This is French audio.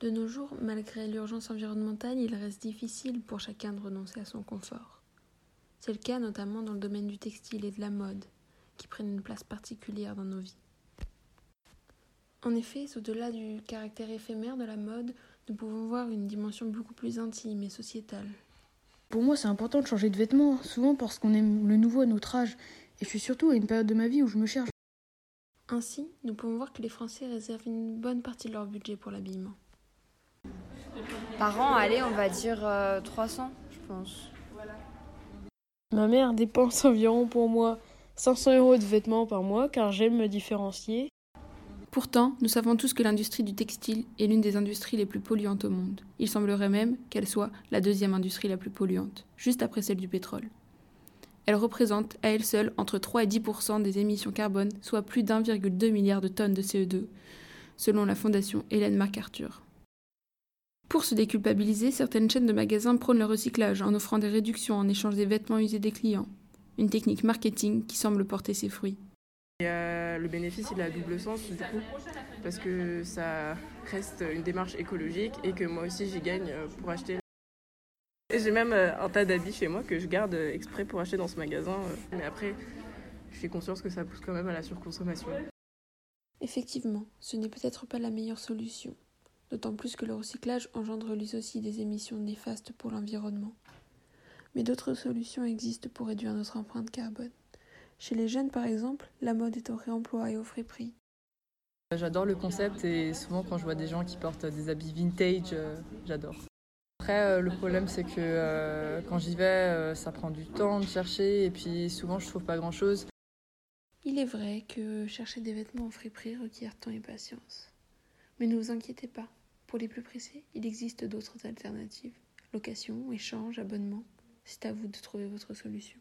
De nos jours, malgré l'urgence environnementale, il reste difficile pour chacun de renoncer à son confort. C'est le cas notamment dans le domaine du textile et de la mode, qui prennent une place particulière dans nos vies. En effet, au-delà du caractère éphémère de la mode, nous pouvons voir une dimension beaucoup plus intime et sociétale. Pour moi, c'est important de changer de vêtements, souvent parce qu'on aime le nouveau à notre âge, et je suis surtout à une période de ma vie où je me cherche. Ainsi, nous pouvons voir que les Français réservent une bonne partie de leur budget pour l'habillement. Par an, allez, on va dire 300, euh, je pense. Ma mère dépense environ pour moi 500 euros de vêtements par mois car j'aime me différencier. Pourtant, nous savons tous que l'industrie du textile est l'une des industries les plus polluantes au monde. Il semblerait même qu'elle soit la deuxième industrie la plus polluante, juste après celle du pétrole. Elle représente à elle seule entre 3 et 10% des émissions carbone, soit plus d'1,2 milliard de tonnes de CO2, selon la fondation Hélène MacArthur. Pour se déculpabiliser, certaines chaînes de magasins prônent le recyclage en offrant des réductions en échange des vêtements usés des clients, une technique marketing qui semble porter ses fruits. le bénéfice, il a double sens du coup, parce que ça reste une démarche écologique et que moi aussi j'y gagne euh, pour acheter. J'ai même euh, un tas d'habits chez moi que je garde exprès pour acheter dans ce magasin, euh, mais après, je suis conscience que ça pousse quand même à la surconsommation. Effectivement, ce n'est peut-être pas la meilleure solution d'autant plus que le recyclage engendre lui aussi des émissions néfastes pour l'environnement. Mais d'autres solutions existent pour réduire notre empreinte carbone. Chez les jeunes, par exemple, la mode est au réemploi et au frais prix. J'adore le concept et souvent quand je vois des gens qui portent des habits vintage, euh, j'adore. Après, euh, le problème c'est que euh, quand j'y vais, ça prend du temps de chercher et puis souvent je trouve pas grand chose. Il est vrai que chercher des vêtements au frais prix requiert temps et patience. Mais ne vous inquiétez pas, pour les plus pressés, il existe d'autres alternatives. Location, échange, abonnement. C'est à vous de trouver votre solution.